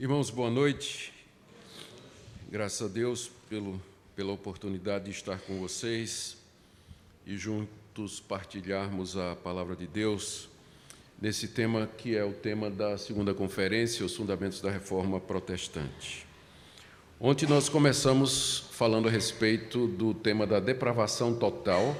Irmãos, boa noite. Graças a Deus pelo, pela oportunidade de estar com vocês e juntos partilharmos a palavra de Deus nesse tema que é o tema da segunda conferência, os fundamentos da reforma protestante. Ontem nós começamos falando a respeito do tema da depravação total,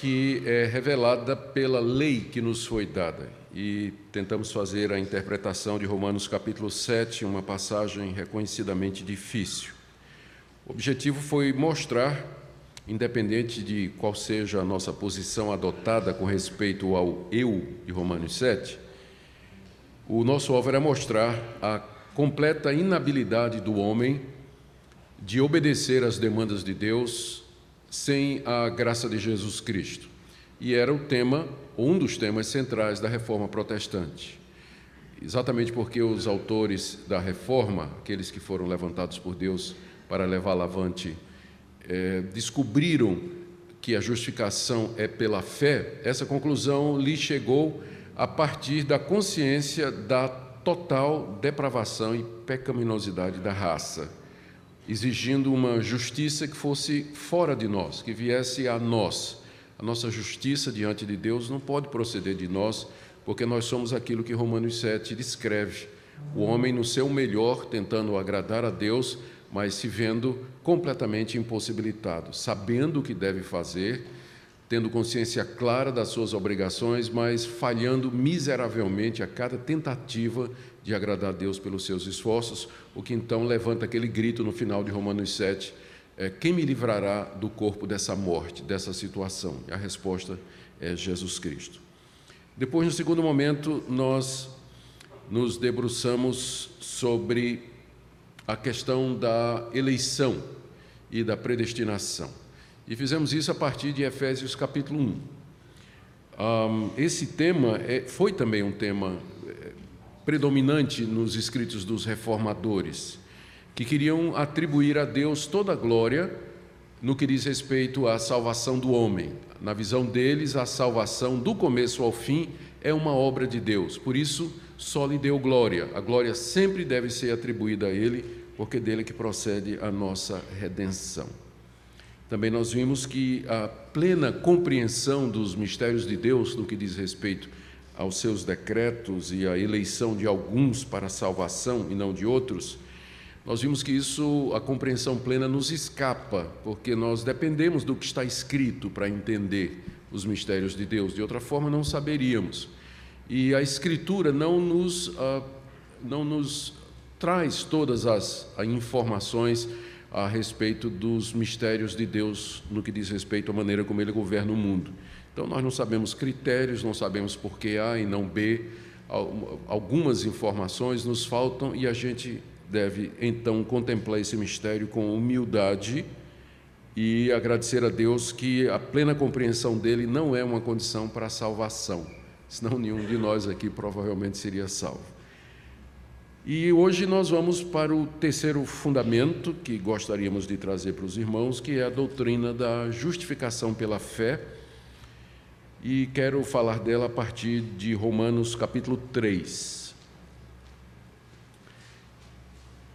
que é revelada pela lei que nos foi dada e tentamos fazer a interpretação de Romanos capítulo 7, uma passagem reconhecidamente difícil. O objetivo foi mostrar, independente de qual seja a nossa posição adotada com respeito ao eu de Romanos 7, o nosso alvo era mostrar a completa inabilidade do homem de obedecer às demandas de Deus sem a graça de Jesus Cristo. E era o tema um dos temas centrais da reforma protestante. Exatamente porque os autores da reforma, aqueles que foram levantados por Deus para levá-la avante, é, descobriram que a justificação é pela fé, essa conclusão lhe chegou a partir da consciência da total depravação e pecaminosidade da raça, exigindo uma justiça que fosse fora de nós, que viesse a nós. A nossa justiça diante de Deus não pode proceder de nós, porque nós somos aquilo que Romanos 7 descreve: o homem no seu melhor, tentando agradar a Deus, mas se vendo completamente impossibilitado, sabendo o que deve fazer, tendo consciência clara das suas obrigações, mas falhando miseravelmente a cada tentativa de agradar a Deus pelos seus esforços, o que então levanta aquele grito no final de Romanos 7 é, quem me livrará do corpo dessa morte, dessa situação? E a resposta é Jesus Cristo. Depois, no segundo momento, nós nos debruçamos sobre a questão da eleição e da predestinação. E fizemos isso a partir de Efésios capítulo 1. Um, esse tema é, foi também um tema é, predominante nos escritos dos reformadores que queriam atribuir a Deus toda a glória no que diz respeito à salvação do homem. Na visão deles, a salvação do começo ao fim é uma obra de Deus. Por isso, só lhe deu glória. A glória sempre deve ser atribuída a ele, porque dele que procede a nossa redenção. Também nós vimos que a plena compreensão dos mistérios de Deus no que diz respeito aos seus decretos e à eleição de alguns para a salvação e não de outros, nós vimos que isso, a compreensão plena, nos escapa, porque nós dependemos do que está escrito para entender os mistérios de Deus, de outra forma não saberíamos. E a Escritura não nos, ah, não nos traz todas as informações a respeito dos mistérios de Deus no que diz respeito à maneira como Ele governa o mundo. Então, nós não sabemos critérios, não sabemos por que A e não B, algumas informações nos faltam e a gente deve então contemplar esse mistério com humildade e agradecer a Deus que a plena compreensão dele não é uma condição para a salvação, senão nenhum de nós aqui provavelmente seria salvo. E hoje nós vamos para o terceiro fundamento que gostaríamos de trazer para os irmãos, que é a doutrina da justificação pela fé. E quero falar dela a partir de Romanos capítulo 3.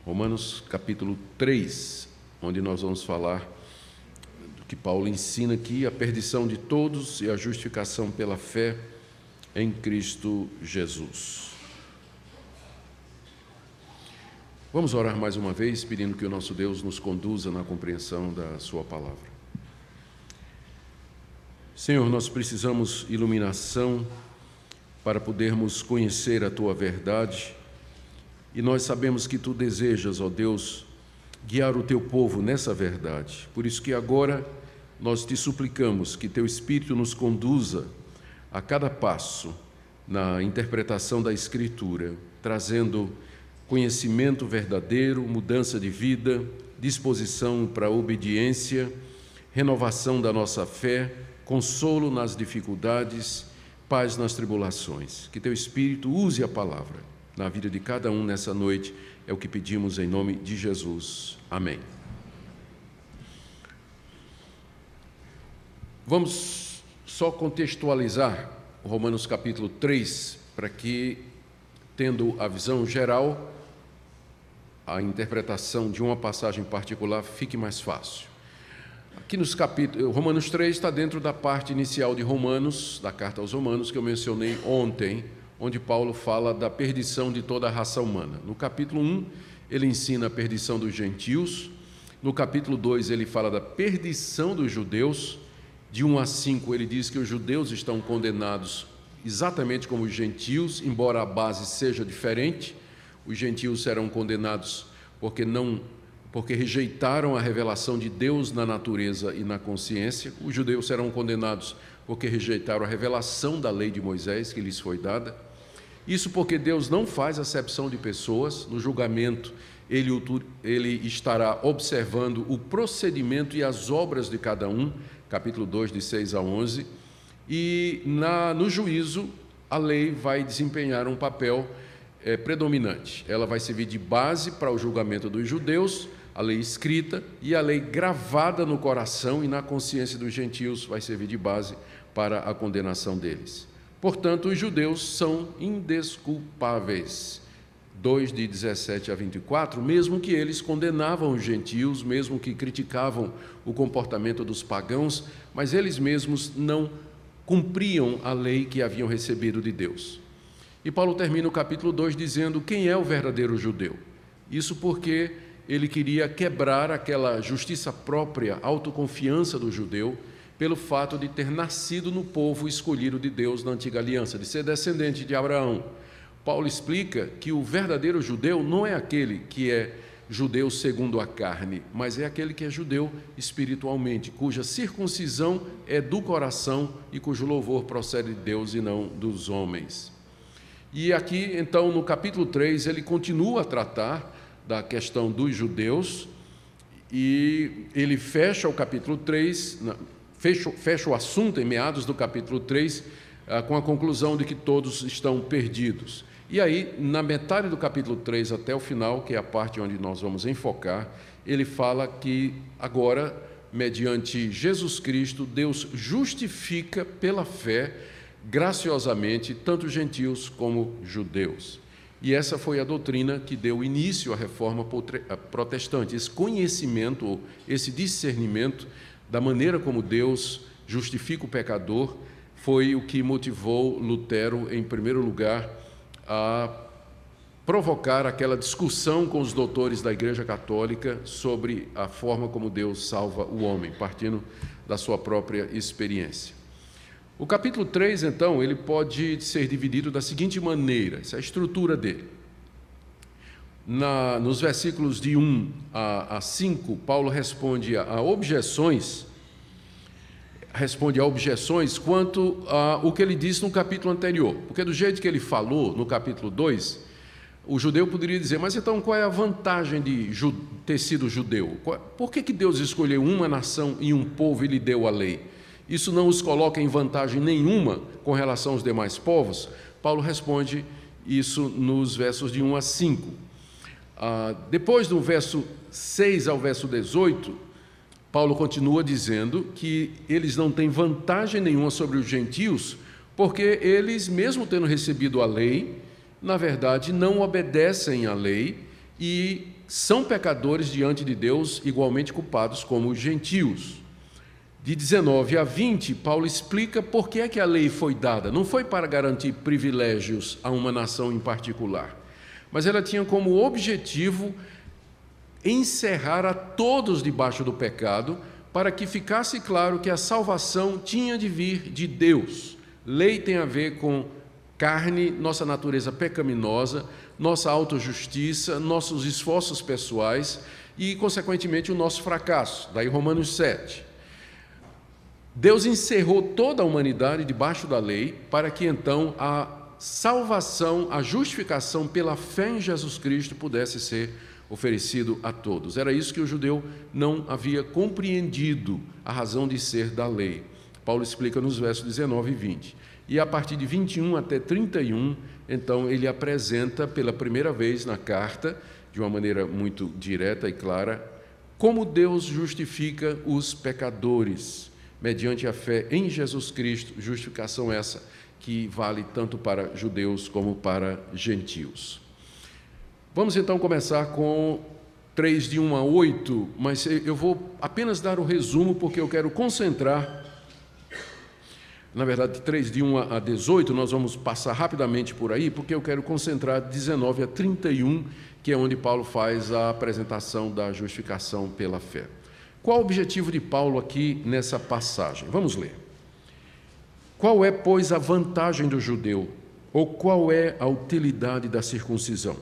Romanos capítulo 3, onde nós vamos falar do que Paulo ensina aqui, a perdição de todos e a justificação pela fé em Cristo Jesus. Vamos orar mais uma vez, pedindo que o nosso Deus nos conduza na compreensão da Sua palavra. Senhor, nós precisamos iluminação para podermos conhecer a Tua verdade e nós sabemos que tu desejas, ó Deus, guiar o teu povo nessa verdade. Por isso que agora nós te suplicamos que teu Espírito nos conduza a cada passo na interpretação da Escritura, trazendo conhecimento verdadeiro, mudança de vida, disposição para obediência, renovação da nossa fé, consolo nas dificuldades, paz nas tribulações. Que teu Espírito use a palavra na vida de cada um nessa noite. É o que pedimos em nome de Jesus. Amém. Vamos só contextualizar Romanos capítulo 3 para que tendo a visão geral, a interpretação de uma passagem particular fique mais fácil. Aqui nos capítulos, Romanos 3 está dentro da parte inicial de Romanos, da carta aos Romanos, que eu mencionei ontem, onde Paulo fala da perdição de toda a raça humana. No capítulo 1, ele ensina a perdição dos gentios. No capítulo 2, ele fala da perdição dos judeus. De 1 a 5, ele diz que os judeus estão condenados exatamente como os gentios, embora a base seja diferente. Os gentios serão condenados porque não porque rejeitaram a revelação de Deus na natureza e na consciência. Os judeus serão condenados porque rejeitaram a revelação da lei de Moisés que lhes foi dada. Isso porque Deus não faz acepção de pessoas, no julgamento ele, ele estará observando o procedimento e as obras de cada um, capítulo 2, de 6 a 11, e na, no juízo a lei vai desempenhar um papel é, predominante. Ela vai servir de base para o julgamento dos judeus, a lei escrita e a lei gravada no coração e na consciência dos gentios vai servir de base para a condenação deles. Portanto, os judeus são indesculpáveis. 2 de 17 a 24, mesmo que eles condenavam os gentios, mesmo que criticavam o comportamento dos pagãos, mas eles mesmos não cumpriam a lei que haviam recebido de Deus. E Paulo termina o capítulo 2 dizendo quem é o verdadeiro judeu. Isso porque ele queria quebrar aquela justiça própria, autoconfiança do judeu, pelo fato de ter nascido no povo escolhido de Deus na antiga aliança, de ser descendente de Abraão. Paulo explica que o verdadeiro judeu não é aquele que é judeu segundo a carne, mas é aquele que é judeu espiritualmente, cuja circuncisão é do coração e cujo louvor procede de Deus e não dos homens. E aqui, então, no capítulo 3, ele continua a tratar da questão dos judeus, e ele fecha o capítulo 3, fecha, fecha o assunto em meados do capítulo 3, ah, com a conclusão de que todos estão perdidos. E aí, na metade do capítulo 3 até o final, que é a parte onde nós vamos enfocar, ele fala que agora, mediante Jesus Cristo, Deus justifica pela fé, graciosamente, tanto gentios como judeus. E essa foi a doutrina que deu início à reforma protestante, esse conhecimento, esse discernimento da maneira como Deus justifica o pecador, foi o que motivou Lutero, em primeiro lugar, a provocar aquela discussão com os doutores da Igreja Católica sobre a forma como Deus salva o homem, partindo da sua própria experiência. O capítulo 3, então, ele pode ser dividido da seguinte maneira, essa é a estrutura dele. Na, nos versículos de 1 a, a 5, Paulo responde a, a objeções, responde a objeções quanto ao que ele disse no capítulo anterior. Porque do jeito que ele falou no capítulo 2, o judeu poderia dizer, mas então qual é a vantagem de ter sido judeu? Por que, que Deus escolheu uma nação e um povo e lhe deu a lei? Isso não os coloca em vantagem nenhuma com relação aos demais povos? Paulo responde isso nos versos de 1 a 5. Ah, depois do verso 6 ao verso 18, Paulo continua dizendo que eles não têm vantagem nenhuma sobre os gentios, porque eles, mesmo tendo recebido a lei, na verdade não obedecem à lei e são pecadores diante de Deus, igualmente culpados como os gentios de 19 a 20, Paulo explica por que é que a lei foi dada. Não foi para garantir privilégios a uma nação em particular, mas ela tinha como objetivo encerrar a todos debaixo do pecado, para que ficasse claro que a salvação tinha de vir de Deus. Lei tem a ver com carne, nossa natureza pecaminosa, nossa autojustiça, nossos esforços pessoais e, consequentemente, o nosso fracasso. Daí Romanos 7. Deus encerrou toda a humanidade debaixo da lei, para que então a salvação, a justificação pela fé em Jesus Cristo pudesse ser oferecido a todos. Era isso que o judeu não havia compreendido, a razão de ser da lei. Paulo explica nos versos 19 e 20. E a partir de 21 até 31, então ele apresenta pela primeira vez na carta, de uma maneira muito direta e clara, como Deus justifica os pecadores mediante a fé em Jesus Cristo, justificação essa que vale tanto para judeus como para gentios. Vamos então começar com 3 de 1 a 8, mas eu vou apenas dar o resumo porque eu quero concentrar. Na verdade, 3 de 1 a 18, nós vamos passar rapidamente por aí, porque eu quero concentrar 19 a 31, que é onde Paulo faz a apresentação da justificação pela fé. Qual o objetivo de Paulo aqui nessa passagem? Vamos ler. Qual é, pois, a vantagem do judeu? Ou qual é a utilidade da circuncisão?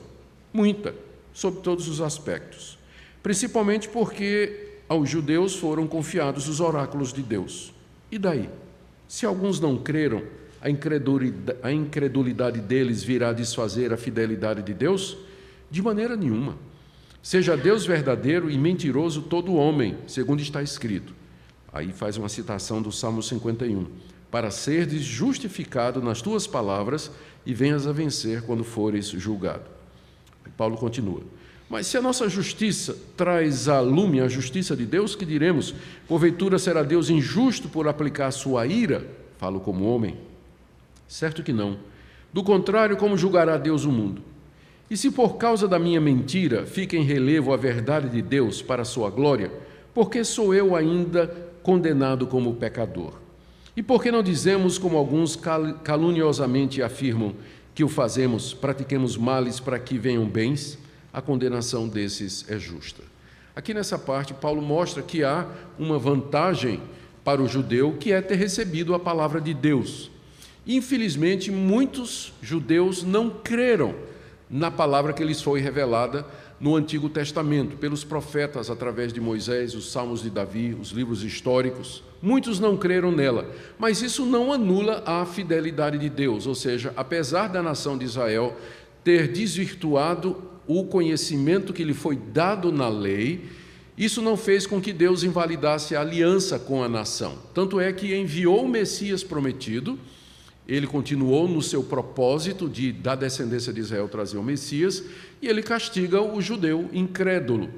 Muita, sob todos os aspectos. Principalmente porque aos judeus foram confiados os oráculos de Deus. E daí? Se alguns não creram, a incredulidade, deles virá desfazer a fidelidade de Deus? De maneira nenhuma. Seja Deus verdadeiro e mentiroso todo homem, segundo está escrito. Aí faz uma citação do Salmo 51. Para seres justificado nas tuas palavras e venhas a vencer quando fores julgado. Paulo continua. Mas se a nossa justiça traz a lume a justiça de Deus, que diremos? Porventura será Deus injusto por aplicar sua ira? Falo como homem. Certo que não. Do contrário, como julgará Deus o mundo? E se por causa da minha mentira fica em relevo a verdade de Deus para a sua glória, por que sou eu ainda condenado como pecador? E por que não dizemos, como alguns caluniosamente afirmam, que o fazemos, pratiquemos males para que venham bens? A condenação desses é justa. Aqui nessa parte, Paulo mostra que há uma vantagem para o judeu, que é ter recebido a palavra de Deus. Infelizmente, muitos judeus não creram na palavra que lhes foi revelada no Antigo Testamento, pelos profetas através de Moisés, os Salmos de Davi, os livros históricos. Muitos não creram nela, mas isso não anula a fidelidade de Deus, ou seja, apesar da nação de Israel ter desvirtuado o conhecimento que lhe foi dado na lei, isso não fez com que Deus invalidasse a aliança com a nação. Tanto é que enviou o Messias prometido ele continuou no seu propósito de, da descendência de Israel, trazer o Messias, e ele castiga o judeu incrédulo.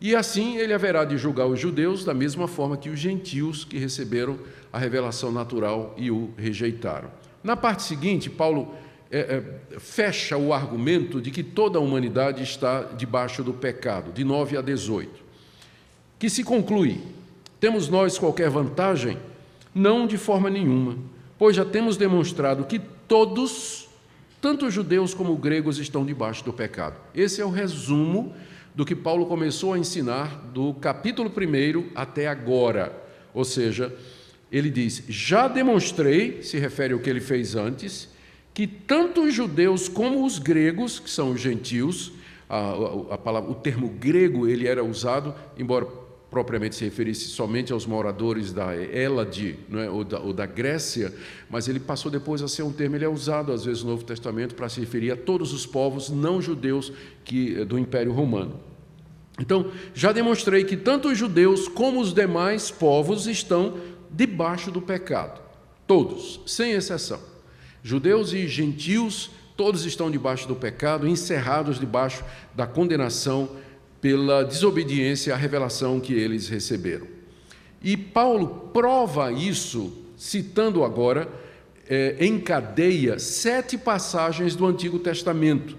E assim ele haverá de julgar os judeus da mesma forma que os gentios que receberam a revelação natural e o rejeitaram. Na parte seguinte, Paulo é, é, fecha o argumento de que toda a humanidade está debaixo do pecado, de 9 a 18, que se conclui: temos nós qualquer vantagem? Não de forma nenhuma pois já temos demonstrado que todos, tanto judeus como gregos, estão debaixo do pecado. Esse é o resumo do que Paulo começou a ensinar do capítulo 1 até agora. Ou seja, ele diz: Já demonstrei, se refere ao que ele fez antes, que tanto os judeus como os gregos, que são os gentios, a, a, a palavra, o termo grego ele era usado, embora propriamente se referisse somente aos moradores da Elade, é? ou, da, ou da Grécia, mas ele passou depois a ser um termo, ele é usado às vezes no Novo Testamento para se referir a todos os povos não judeus que, do Império Romano. Então, já demonstrei que tanto os judeus como os demais povos estão debaixo do pecado. Todos, sem exceção. Judeus e gentios, todos estão debaixo do pecado, encerrados debaixo da condenação pela desobediência à revelação que eles receberam. E Paulo prova isso, citando agora, é, em cadeia, sete passagens do Antigo Testamento,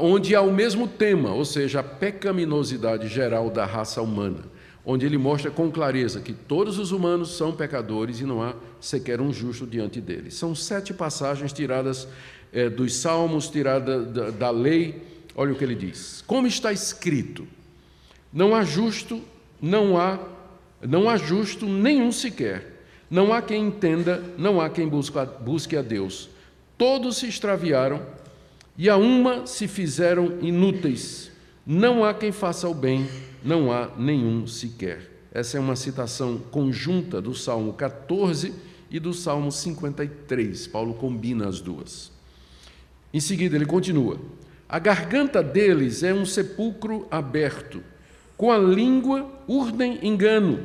onde há o mesmo tema, ou seja, a pecaminosidade geral da raça humana, onde ele mostra com clareza que todos os humanos são pecadores e não há sequer um justo diante deles. São sete passagens tiradas é, dos Salmos, tiradas da, da lei Olha o que ele diz: Como está escrito, não há justo, não há, não há justo nenhum sequer. Não há quem entenda, não há quem busque a, Deus. Todos se extraviaram e a uma se fizeram inúteis. Não há quem faça o bem, não há nenhum sequer. Essa é uma citação conjunta do Salmo 14 e do Salmo 53. Paulo combina as duas. Em seguida, ele continua: a garganta deles é um sepulcro aberto. Com a língua urdem engano.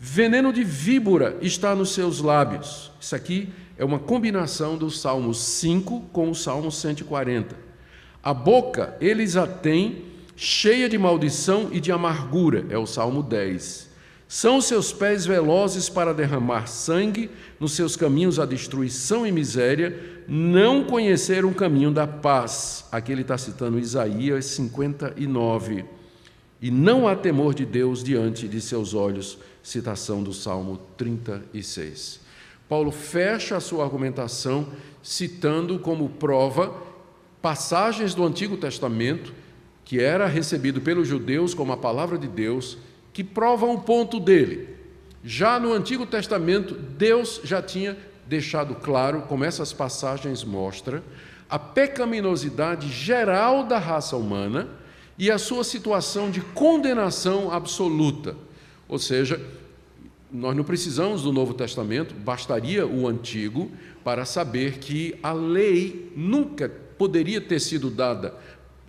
Veneno de víbora está nos seus lábios. Isso aqui é uma combinação do Salmo 5 com o Salmo 140. A boca eles a têm cheia de maldição e de amargura, é o Salmo 10. São seus pés velozes para derramar sangue, nos seus caminhos a destruição e miséria, não conheceram o caminho da paz. Aqui ele está citando Isaías 59. E não há temor de Deus diante de seus olhos, citação do Salmo 36. Paulo fecha a sua argumentação citando como prova passagens do Antigo Testamento, que era recebido pelos judeus como a palavra de Deus, que provam o ponto dele. Já no Antigo Testamento, Deus já tinha deixado claro, como essas passagens mostram, a pecaminosidade geral da raça humana e a sua situação de condenação absoluta. Ou seja, nós não precisamos do Novo Testamento, bastaria o Antigo para saber que a lei nunca poderia ter sido dada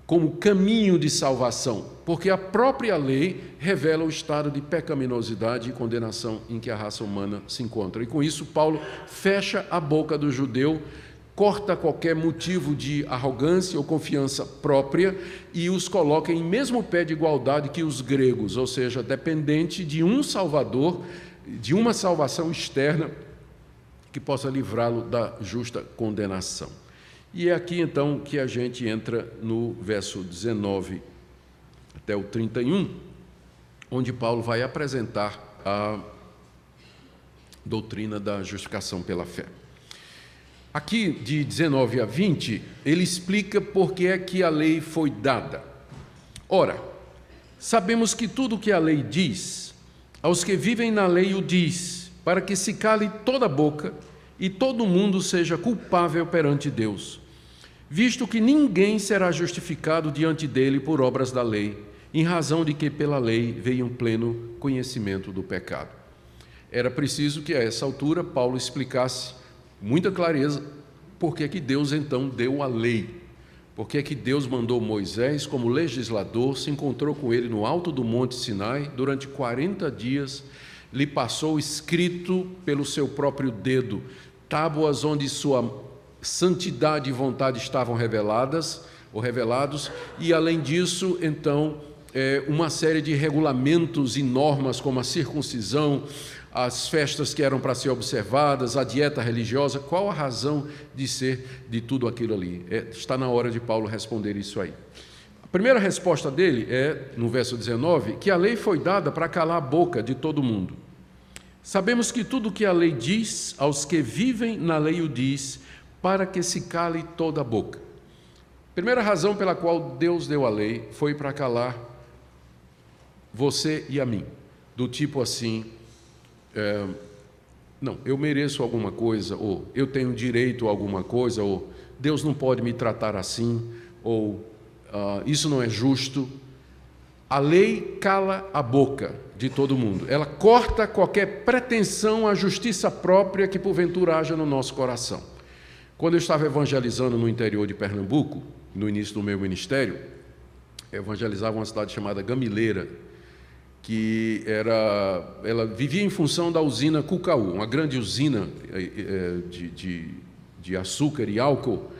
como caminho de salvação, porque a própria lei revela o estado de pecaminosidade e condenação em que a raça humana se encontra. E com isso, Paulo fecha a boca do judeu, corta qualquer motivo de arrogância ou confiança própria e os coloca em mesmo pé de igualdade que os gregos, ou seja, dependente de um Salvador, de uma salvação externa que possa livrá-lo da justa condenação. E é aqui então que a gente entra no verso 19 até o 31, onde Paulo vai apresentar a doutrina da justificação pela fé. Aqui, de 19 a 20, ele explica por que é que a lei foi dada. Ora, sabemos que tudo o que a lei diz, aos que vivem na lei o diz, para que se cale toda a boca e todo mundo seja culpável perante Deus, visto que ninguém será justificado diante dele por obras da lei, em razão de que pela lei veio um pleno conhecimento do pecado. Era preciso que a essa altura Paulo explicasse muita clareza por que, que Deus então deu a lei. Por que, que Deus mandou Moisés, como legislador, se encontrou com ele no alto do Monte Sinai durante 40 dias, lhe passou escrito pelo seu próprio dedo tábuas onde sua santidade e vontade estavam reveladas ou revelados, e além disso, então, é, uma série de regulamentos e normas, como a circuncisão, as festas que eram para ser observadas, a dieta religiosa, qual a razão de ser de tudo aquilo ali? É, está na hora de Paulo responder isso aí. A primeira resposta dele é, no verso 19, que a lei foi dada para calar a boca de todo mundo. Sabemos que tudo que a lei diz, aos que vivem na lei o diz, para que se cale toda a boca. Primeira razão pela qual Deus deu a lei foi para calar você e a mim, do tipo assim, é, não, eu mereço alguma coisa, ou eu tenho direito a alguma coisa, ou Deus não pode me tratar assim, ou uh, isso não é justo. A lei cala a boca de todo mundo. Ela corta qualquer pretensão à justiça própria que porventura haja no nosso coração. Quando eu estava evangelizando no interior de Pernambuco, no início do meu ministério, evangelizava uma cidade chamada Gamileira, que era, ela vivia em função da usina Cucaú, uma grande usina eh, eh, de, de, de açúcar e álcool,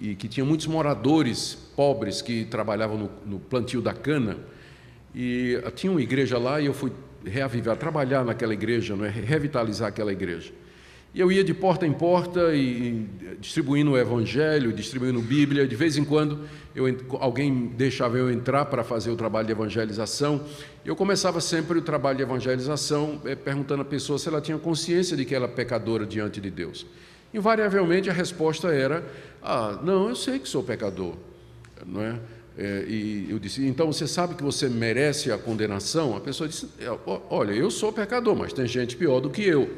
e que tinha muitos moradores pobres que trabalhavam no, no plantio da cana e tinha uma igreja lá e eu fui reavivar, trabalhar naquela igreja, não é? revitalizar aquela igreja. E eu ia de porta em porta e, distribuindo o evangelho, distribuindo Bíblia. De vez em quando eu, alguém deixava eu entrar para fazer o trabalho de evangelização. Eu começava sempre o trabalho de evangelização eh, perguntando à pessoa se ela tinha consciência de que ela é pecadora diante de Deus. Invariavelmente a resposta era: Ah, não, eu sei que sou pecador, não é? É, e eu disse, então você sabe que você merece a condenação? A pessoa disse, é, olha, eu sou pecador, mas tem gente pior do que eu.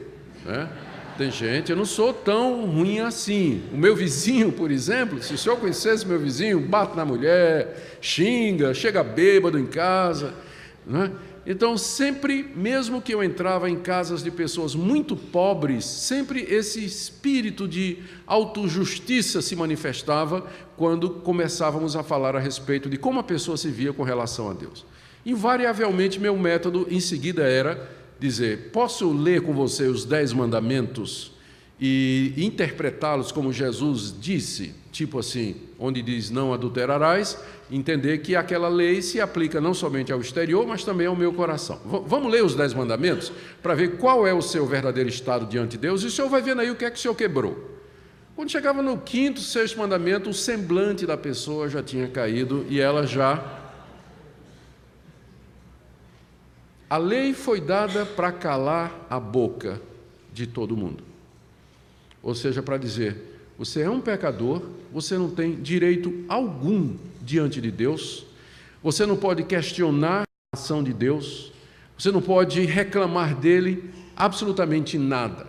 Né? Tem gente, eu não sou tão ruim assim. O meu vizinho, por exemplo, se o senhor conhecesse meu vizinho, bate na mulher, xinga, chega bêbado em casa. Né? Então, sempre, mesmo que eu entrava em casas de pessoas muito pobres, sempre esse espírito de autojustiça se manifestava quando começávamos a falar a respeito de como a pessoa se via com relação a Deus. Invariavelmente, meu método em seguida era dizer: Posso ler com você os dez mandamentos? e interpretá-los como Jesus disse, tipo assim, onde diz não adulterarás, entender que aquela lei se aplica não somente ao exterior, mas também ao meu coração. V vamos ler os dez mandamentos para ver qual é o seu verdadeiro estado diante de Deus e o senhor vai vendo aí o que é que o senhor quebrou. Quando chegava no quinto, sexto mandamento, o semblante da pessoa já tinha caído e ela já. A lei foi dada para calar a boca de todo mundo. Ou seja, para dizer: você é um pecador, você não tem direito algum diante de Deus, você não pode questionar a ação de Deus, você não pode reclamar dele absolutamente nada.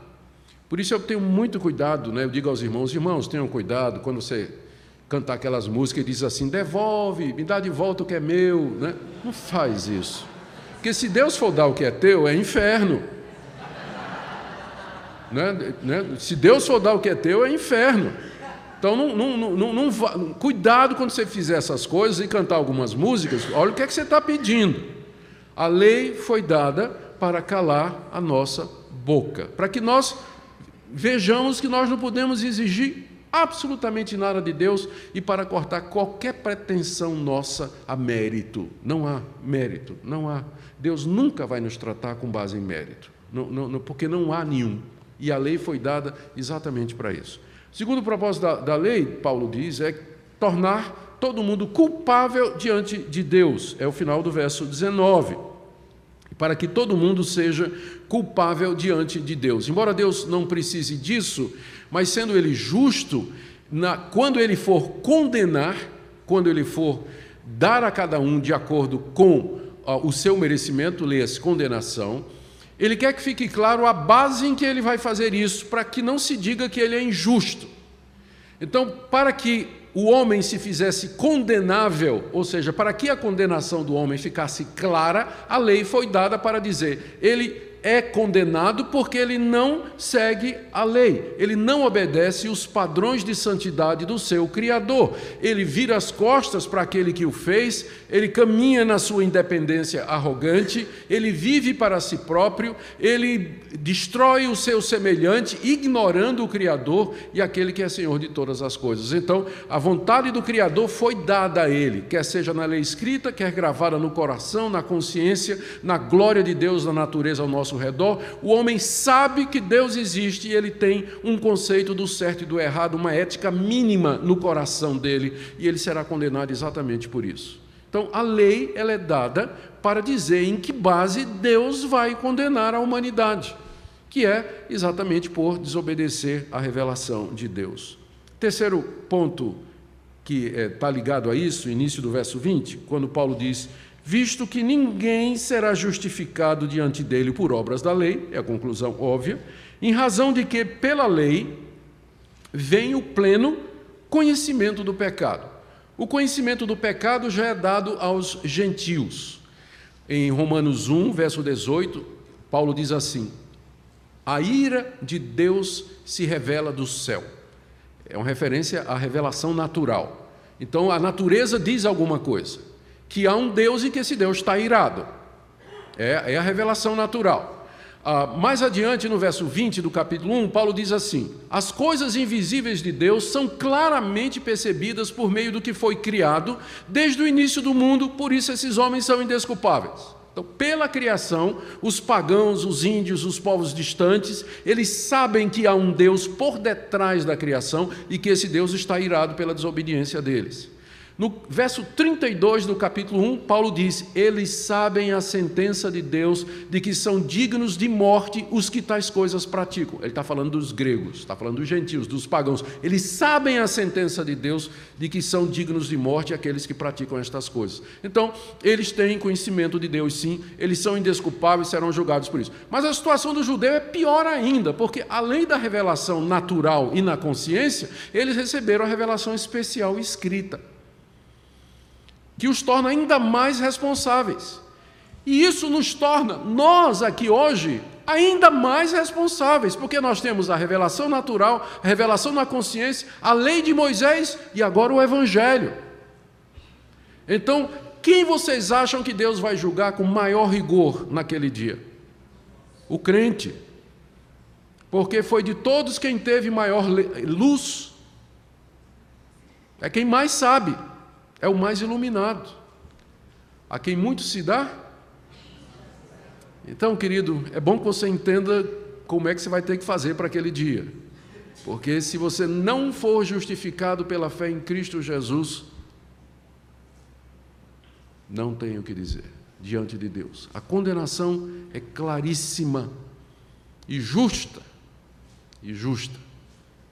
Por isso eu tenho muito cuidado, né? eu digo aos irmãos: irmãos, tenham cuidado quando você cantar aquelas músicas e diz assim: devolve, me dá de volta o que é meu. Né? Não faz isso. Porque se Deus for dar o que é teu, é inferno. Né? Né? Se Deus for dar o que é teu, é inferno. Então, não, não, não, não, cuidado quando você fizer essas coisas e cantar algumas músicas, olha o que é que você está pedindo. A lei foi dada para calar a nossa boca, para que nós vejamos que nós não podemos exigir absolutamente nada de Deus e para cortar qualquer pretensão nossa a mérito. Não há mérito, não há. Deus nunca vai nos tratar com base em mérito, não, não, porque não há nenhum. E a lei foi dada exatamente para isso. Segundo propósito da, da lei, Paulo diz, é tornar todo mundo culpável diante de Deus. É o final do verso 19. Para que todo mundo seja culpável diante de Deus. Embora Deus não precise disso, mas sendo Ele justo, na, quando Ele for condenar, quando Ele for dar a cada um de acordo com o seu merecimento, leia-se condenação, ele quer que fique claro a base em que ele vai fazer isso, para que não se diga que ele é injusto. Então, para que o homem se fizesse condenável, ou seja, para que a condenação do homem ficasse clara, a lei foi dada para dizer: ele é condenado porque ele não segue a lei, ele não obedece os padrões de santidade do seu Criador. Ele vira as costas para aquele que o fez, ele caminha na sua independência arrogante, ele vive para si próprio, ele destrói o seu semelhante, ignorando o Criador e aquele que é Senhor de todas as coisas. Então, a vontade do Criador foi dada a ele, quer seja na lei escrita, quer gravada no coração, na consciência, na glória de Deus, na natureza ao nosso nosso redor, o homem sabe que Deus existe e ele tem um conceito do certo e do errado, uma ética mínima no coração dele, e ele será condenado exatamente por isso. Então, a lei ela é dada para dizer em que base Deus vai condenar a humanidade, que é exatamente por desobedecer à revelação de Deus. Terceiro ponto que está é, ligado a isso, início do verso 20, quando Paulo diz visto que ninguém será justificado diante dele por obras da lei, é a conclusão óbvia, em razão de que, pela lei, vem o pleno conhecimento do pecado. O conhecimento do pecado já é dado aos gentios. Em Romanos 1, verso 18, Paulo diz assim: A ira de Deus se revela do céu. É uma referência à revelação natural. Então, a natureza diz alguma coisa que há um Deus e que esse Deus está irado. É, é a revelação natural. Ah, mais adiante, no verso 20 do capítulo 1, Paulo diz assim: As coisas invisíveis de Deus são claramente percebidas por meio do que foi criado desde o início do mundo, por isso esses homens são indesculpáveis. Então, pela criação, os pagãos, os índios, os povos distantes, eles sabem que há um Deus por detrás da criação e que esse Deus está irado pela desobediência deles. No verso 32 do capítulo 1, Paulo diz: Eles sabem a sentença de Deus de que são dignos de morte os que tais coisas praticam. Ele está falando dos gregos, está falando dos gentios, dos pagãos. Eles sabem a sentença de Deus de que são dignos de morte aqueles que praticam estas coisas. Então, eles têm conhecimento de Deus, sim, eles são indesculpáveis e serão julgados por isso. Mas a situação do judeu é pior ainda, porque além da revelação natural e na consciência, eles receberam a revelação especial escrita que os torna ainda mais responsáveis. E isso nos torna, nós aqui hoje, ainda mais responsáveis, porque nós temos a revelação natural, a revelação na consciência, a lei de Moisés e agora o Evangelho. Então, quem vocês acham que Deus vai julgar com maior rigor naquele dia? O crente. porque foi de todos quem teve maior luz. É quem mais sabe, é o mais iluminado. A quem muito se dá. Então, querido, é bom que você entenda como é que você vai ter que fazer para aquele dia. Porque se você não for justificado pela fé em Cristo Jesus, não tenho o que dizer diante de Deus. A condenação é claríssima e justa, e justa,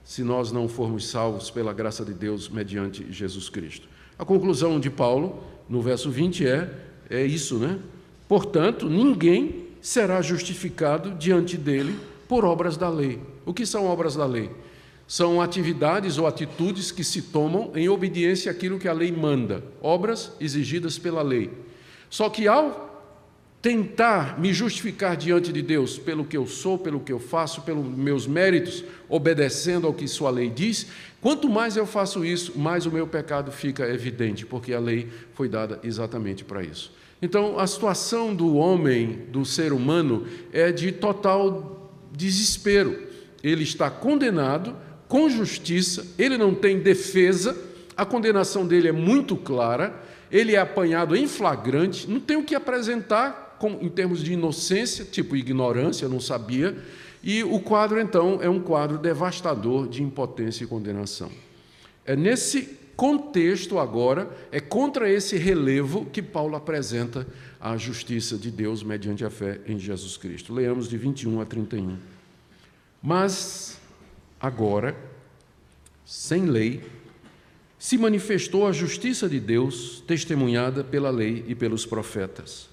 se nós não formos salvos pela graça de Deus mediante Jesus Cristo. A conclusão de Paulo, no verso 20, é, é isso, né? Portanto, ninguém será justificado diante dele por obras da lei. O que são obras da lei? São atividades ou atitudes que se tomam em obediência àquilo que a lei manda, obras exigidas pela lei. Só que ao tentar me justificar diante de Deus pelo que eu sou, pelo que eu faço, pelos meus méritos, obedecendo ao que sua lei diz, quanto mais eu faço isso, mais o meu pecado fica evidente, porque a lei foi dada exatamente para isso. Então, a situação do homem, do ser humano, é de total desespero. Ele está condenado com justiça, ele não tem defesa, a condenação dele é muito clara, ele é apanhado em flagrante, não tem o que apresentar em termos de inocência, tipo ignorância, não sabia, e o quadro então é um quadro devastador de impotência e condenação. É nesse contexto agora, é contra esse relevo que Paulo apresenta a justiça de Deus mediante a fé em Jesus Cristo. Leamos de 21 a 31. Mas agora, sem lei, se manifestou a justiça de Deus, testemunhada pela lei e pelos profetas.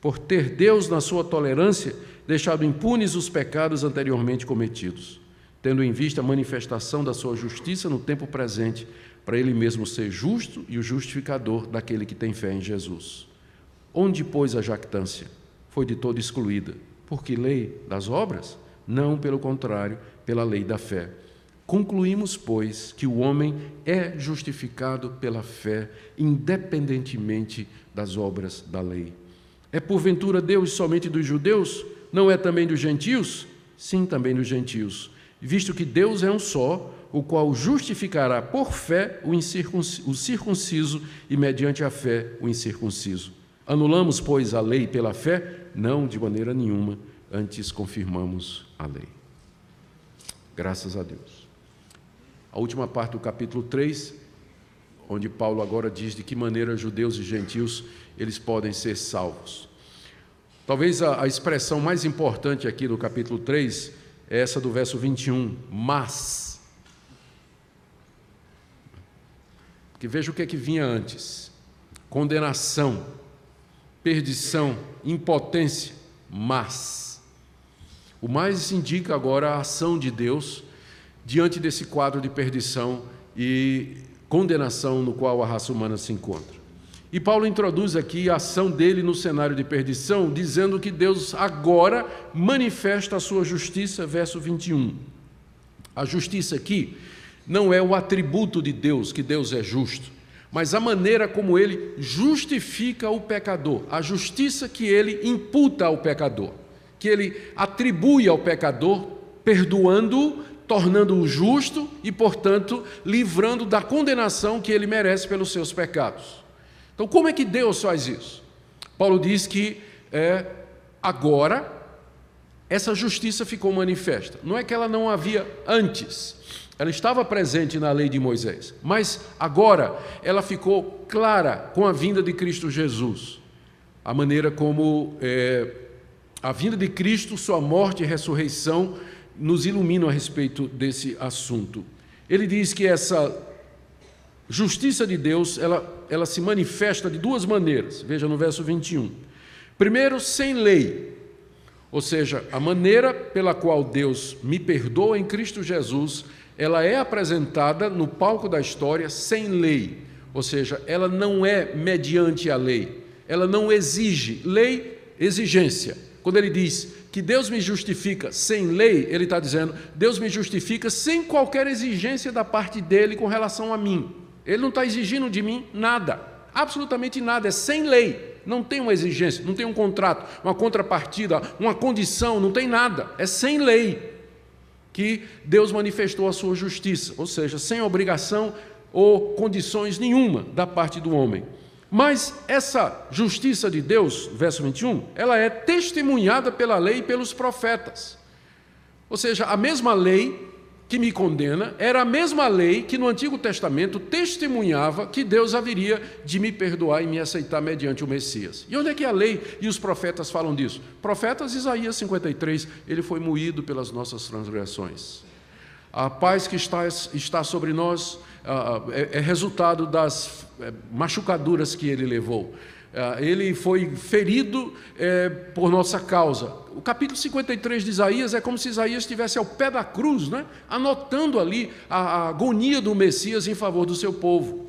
por ter Deus, na sua tolerância, deixado impunes os pecados anteriormente cometidos, tendo em vista a manifestação da sua justiça no tempo presente, para ele mesmo ser justo e o justificador daquele que tem fé em Jesus. Onde, pois, a jactância? Foi de todo excluída. Por que lei das obras? Não, pelo contrário, pela lei da fé. Concluímos, pois, que o homem é justificado pela fé, independentemente das obras da lei. É porventura Deus somente dos judeus? Não é também dos gentios? Sim, também dos gentios. Visto que Deus é um só, o qual justificará por fé o, o circunciso e, mediante a fé, o incircunciso. Anulamos, pois, a lei pela fé? Não, de maneira nenhuma, antes confirmamos a lei. Graças a Deus a última parte do capítulo 3, onde Paulo agora diz de que maneira judeus e gentios eles podem ser salvos. Talvez a, a expressão mais importante aqui do capítulo 3 é essa do verso 21, mas. Porque veja o que é que vinha antes: condenação, perdição, impotência, mas. O mais indica agora a ação de Deus diante desse quadro de perdição e condenação no qual a raça humana se encontra. E Paulo introduz aqui a ação dele no cenário de perdição, dizendo que Deus agora manifesta a sua justiça, verso 21. A justiça aqui não é o atributo de Deus, que Deus é justo, mas a maneira como ele justifica o pecador, a justiça que ele imputa ao pecador, que ele atribui ao pecador, perdoando-o tornando-o justo e, portanto, livrando da condenação que ele merece pelos seus pecados. Então, como é que Deus faz isso? Paulo diz que é, agora essa justiça ficou manifesta. Não é que ela não havia antes, ela estava presente na lei de Moisés, mas agora ela ficou clara com a vinda de Cristo Jesus. A maneira como é, a vinda de Cristo, sua morte e ressurreição nos iluminam a respeito desse assunto. Ele diz que essa justiça de Deus, ela, ela se manifesta de duas maneiras. Veja no verso 21. Primeiro, sem lei, ou seja, a maneira pela qual Deus me perdoa em Cristo Jesus ela é apresentada no palco da história sem lei, ou seja, ela não é mediante a lei, ela não exige lei, exigência. Quando ele diz que Deus me justifica sem lei, ele está dizendo, Deus me justifica sem qualquer exigência da parte dele com relação a mim. Ele não está exigindo de mim nada, absolutamente nada, é sem lei. Não tem uma exigência, não tem um contrato, uma contrapartida, uma condição, não tem nada, é sem lei que Deus manifestou a sua justiça, ou seja, sem obrigação ou condições nenhuma da parte do homem. Mas essa justiça de Deus, verso 21, ela é testemunhada pela lei e pelos profetas. Ou seja, a mesma lei que me condena era a mesma lei que no Antigo Testamento testemunhava que Deus haveria de me perdoar e me aceitar mediante o Messias. E onde é que a lei e os profetas falam disso? Profetas Isaías 53, ele foi moído pelas nossas transgressões. A paz que está, está sobre nós é, é resultado das é, machucaduras que ele levou. Ele foi ferido é, por nossa causa. O capítulo 53 de Isaías é como se Isaías estivesse ao pé da cruz, né? anotando ali a, a agonia do Messias em favor do seu povo.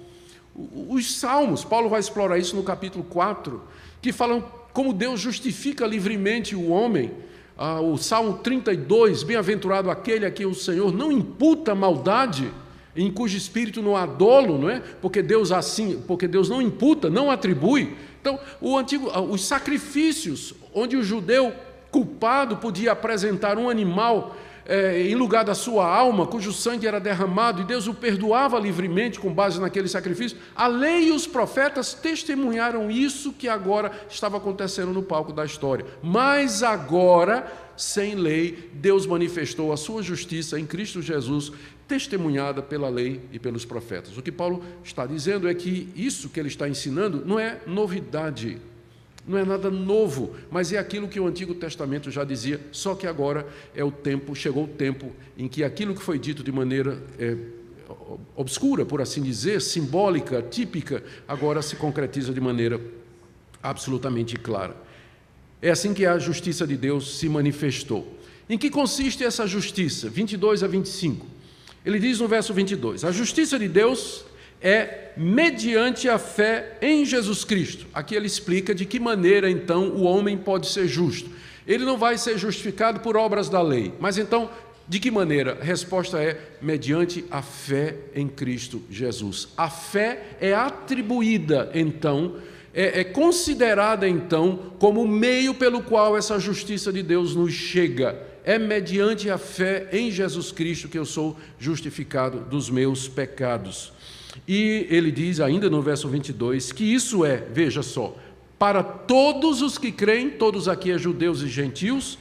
Os salmos, Paulo vai explorar isso no capítulo 4, que falam como Deus justifica livremente o homem. Ah, o Salmo 32, bem-aventurado aquele a quem o Senhor não imputa maldade em cujo espírito não há dolo, não é? Porque Deus assim, porque Deus não imputa, não atribui. Então, o antigo, ah, os sacrifícios onde o judeu culpado podia apresentar um animal é, em lugar da sua alma, cujo sangue era derramado, e Deus o perdoava livremente com base naquele sacrifício. A lei e os profetas testemunharam isso que agora estava acontecendo no palco da história. Mas agora, sem lei, Deus manifestou a sua justiça em Cristo Jesus testemunhada pela lei e pelos profetas. O que Paulo está dizendo é que isso que ele está ensinando não é novidade, não é nada novo, mas é aquilo que o Antigo Testamento já dizia, só que agora é o tempo, chegou o tempo em que aquilo que foi dito de maneira é, obscura, por assim dizer, simbólica, típica, agora se concretiza de maneira absolutamente clara. É assim que a justiça de Deus se manifestou. Em que consiste essa justiça? 22 a 25. Ele diz no verso 22: A justiça de Deus é mediante a fé em Jesus Cristo. Aqui ele explica de que maneira então o homem pode ser justo. Ele não vai ser justificado por obras da lei, mas então de que maneira? A resposta é mediante a fé em Cristo Jesus. A fé é atribuída então, é, é considerada então como o meio pelo qual essa justiça de Deus nos chega é mediante a fé em Jesus Cristo que eu sou justificado dos meus pecados. E ele diz ainda no verso 22 que isso é, veja só, para todos os que creem, todos aqui é judeus e gentios,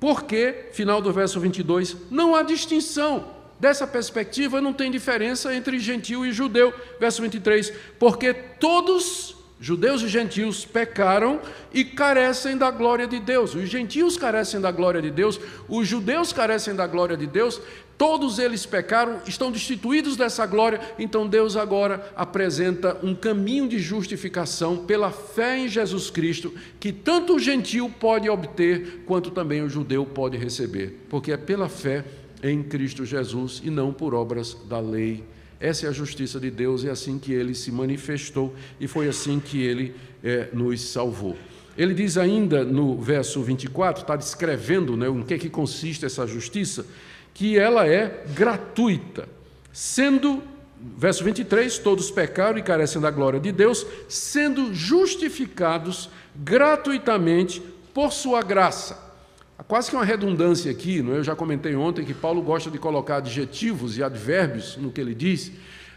porque, final do verso 22, não há distinção. Dessa perspectiva, não tem diferença entre gentil e judeu. Verso 23, porque todos Judeus e gentios pecaram e carecem da glória de Deus. Os gentios carecem da glória de Deus, os judeus carecem da glória de Deus, todos eles pecaram, estão destituídos dessa glória, então Deus agora apresenta um caminho de justificação pela fé em Jesus Cristo, que tanto o gentio pode obter, quanto também o judeu pode receber, porque é pela fé em Cristo Jesus e não por obras da lei essa é a justiça de Deus, é assim que ele se manifestou e foi assim que ele é, nos salvou. Ele diz ainda no verso 24, está descrevendo né, em que, que consiste essa justiça, que ela é gratuita, sendo, verso 23, todos pecaram e carecem da glória de Deus, sendo justificados gratuitamente por sua graça Há quase que uma redundância aqui, não é? eu já comentei ontem que Paulo gosta de colocar adjetivos e advérbios no que ele diz.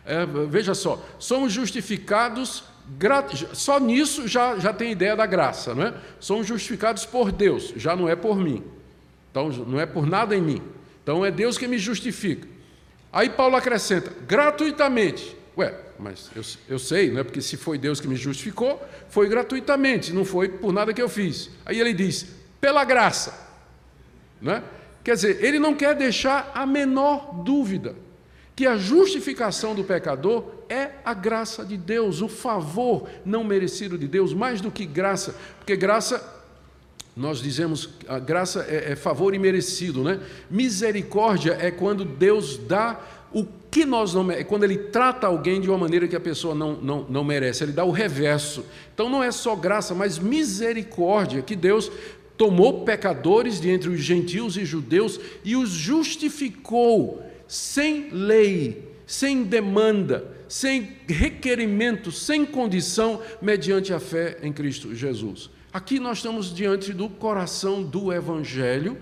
É, veja só, somos justificados, só nisso já, já tem ideia da graça, não é? Somos justificados por Deus, já não é por mim. Então, não é por nada em mim. Então, é Deus que me justifica. Aí Paulo acrescenta, gratuitamente. Ué, mas eu, eu sei, não é? Porque se foi Deus que me justificou, foi gratuitamente, não foi por nada que eu fiz. Aí ele diz, pela graça. Né? Quer dizer, ele não quer deixar a menor dúvida que a justificação do pecador é a graça de Deus, o favor não merecido de Deus, mais do que graça, porque graça nós dizemos a graça é, é favor imerecido, né? Misericórdia é quando Deus dá o que nós não é quando ele trata alguém de uma maneira que a pessoa não, não, não merece, ele dá o reverso. Então não é só graça, mas misericórdia, que Deus tomou pecadores de entre os gentios e judeus e os justificou sem lei, sem demanda, sem requerimento, sem condição, mediante a fé em Cristo Jesus. Aqui nós estamos diante do coração do Evangelho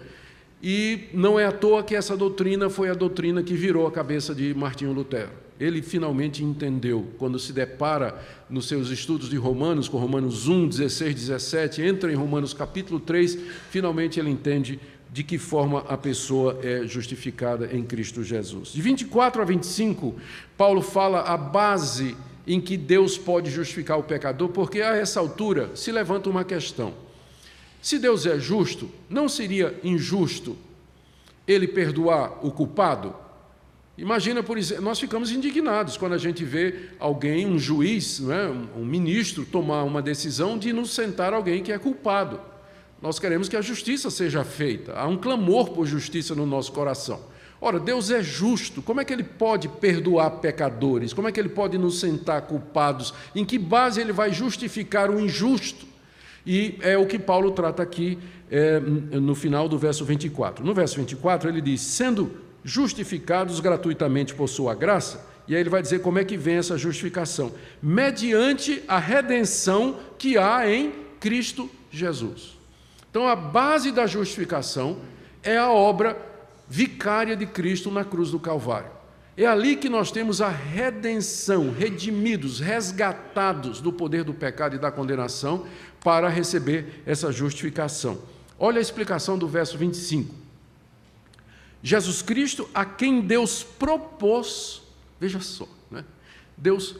e não é à toa que essa doutrina foi a doutrina que virou a cabeça de Martinho Lutero. Ele finalmente entendeu, quando se depara nos seus estudos de Romanos, com Romanos 1, 16, 17, entra em Romanos capítulo 3, finalmente ele entende de que forma a pessoa é justificada em Cristo Jesus. De 24 a 25, Paulo fala a base em que Deus pode justificar o pecador, porque a essa altura se levanta uma questão. Se Deus é justo, não seria injusto ele perdoar o culpado? Imagina, por exemplo, nós ficamos indignados quando a gente vê alguém, um juiz, é, um ministro, tomar uma decisão de inocentar alguém que é culpado. Nós queremos que a justiça seja feita. Há um clamor por justiça no nosso coração. Ora, Deus é justo, como é que ele pode perdoar pecadores? Como é que ele pode nos sentar culpados? Em que base ele vai justificar o injusto? E é o que Paulo trata aqui é, no final do verso 24. No verso 24, ele diz: sendo justificados gratuitamente por sua graça, e aí ele vai dizer como é que vem essa justificação: mediante a redenção que há em Cristo Jesus. Então, a base da justificação é a obra vicária de Cristo na cruz do Calvário. É ali que nós temos a redenção, redimidos, resgatados do poder do pecado e da condenação para receber essa justificação. Olha a explicação do verso 25. Jesus Cristo, a quem Deus propôs, veja só, né? Deus,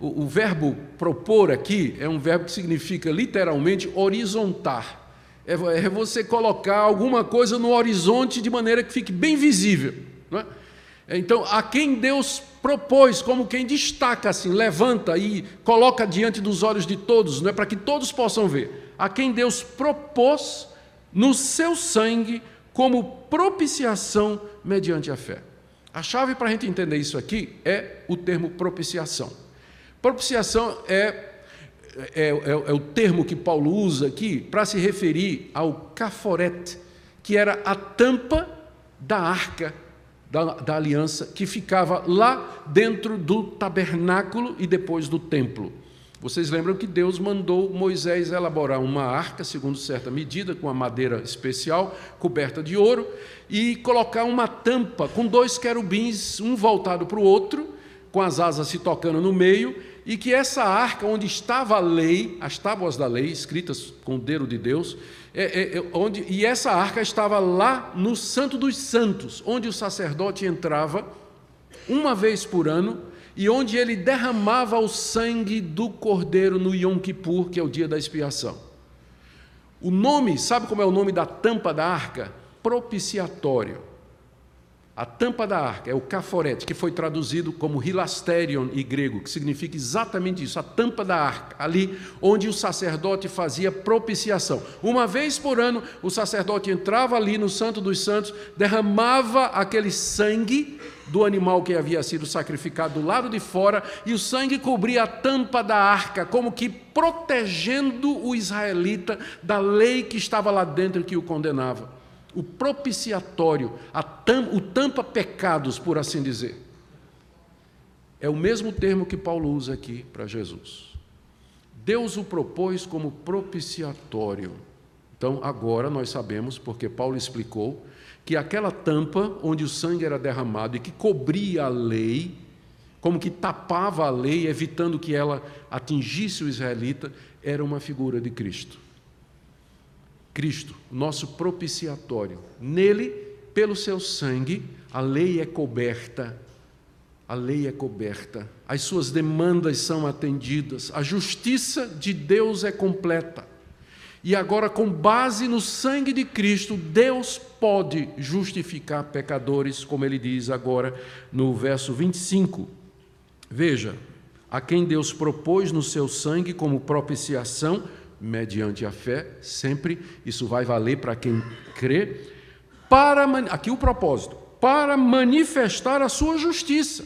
o, o verbo propor aqui é um verbo que significa literalmente horizontar é, é você colocar alguma coisa no horizonte de maneira que fique bem visível. Não é? Então, a quem Deus propôs, como quem destaca assim, levanta e coloca diante dos olhos de todos, não é para que todos possam ver. A quem Deus propôs no seu sangue como propiciação mediante a fé. A chave para a gente entender isso aqui é o termo propiciação. Propiciação é é, é, é, o termo que Paulo usa aqui para se referir ao caforete, que era a tampa da arca da, da aliança que ficava lá dentro do tabernáculo e depois do templo. Vocês lembram que Deus mandou Moisés elaborar uma arca, segundo certa medida, com uma madeira especial, coberta de ouro, e colocar uma tampa com dois querubins, um voltado para o outro, com as asas se tocando no meio, e que essa arca, onde estava a lei, as tábuas da lei, escritas com o dedo de Deus, é, é, é, onde, e essa arca estava lá no Santo dos Santos, onde o sacerdote entrava uma vez por ano e onde ele derramava o sangue do cordeiro no Yom Kippur, que é o dia da expiação. O nome, sabe como é o nome da tampa da arca? Propiciatório. A tampa da arca é o caforete, que foi traduzido como hilasterion em grego, que significa exatamente isso, a tampa da arca, ali onde o sacerdote fazia propiciação. Uma vez por ano, o sacerdote entrava ali no Santo dos Santos, derramava aquele sangue do animal que havia sido sacrificado do lado de fora, e o sangue cobria a tampa da arca, como que protegendo o israelita da lei que estava lá dentro que o condenava o propiciatório, tam, o tampa-pecados, por assim dizer. É o mesmo termo que Paulo usa aqui para Jesus. Deus o propôs como propiciatório. Então, agora nós sabemos, porque Paulo explicou, que aquela tampa onde o sangue era derramado e que cobria a lei, como que tapava a lei, evitando que ela atingisse o israelita, era uma figura de Cristo. Cristo, nosso propiciatório. Nele, pelo seu sangue, a lei é coberta. A lei é coberta, as suas demandas são atendidas, a justiça de Deus é completa. E agora, com base no sangue de Cristo, Deus pode justificar pecadores, como ele diz agora no verso 25. Veja, a quem Deus propôs no seu sangue como propiciação mediante a fé, sempre, isso vai valer para quem crê, para, aqui o propósito, para manifestar a sua justiça,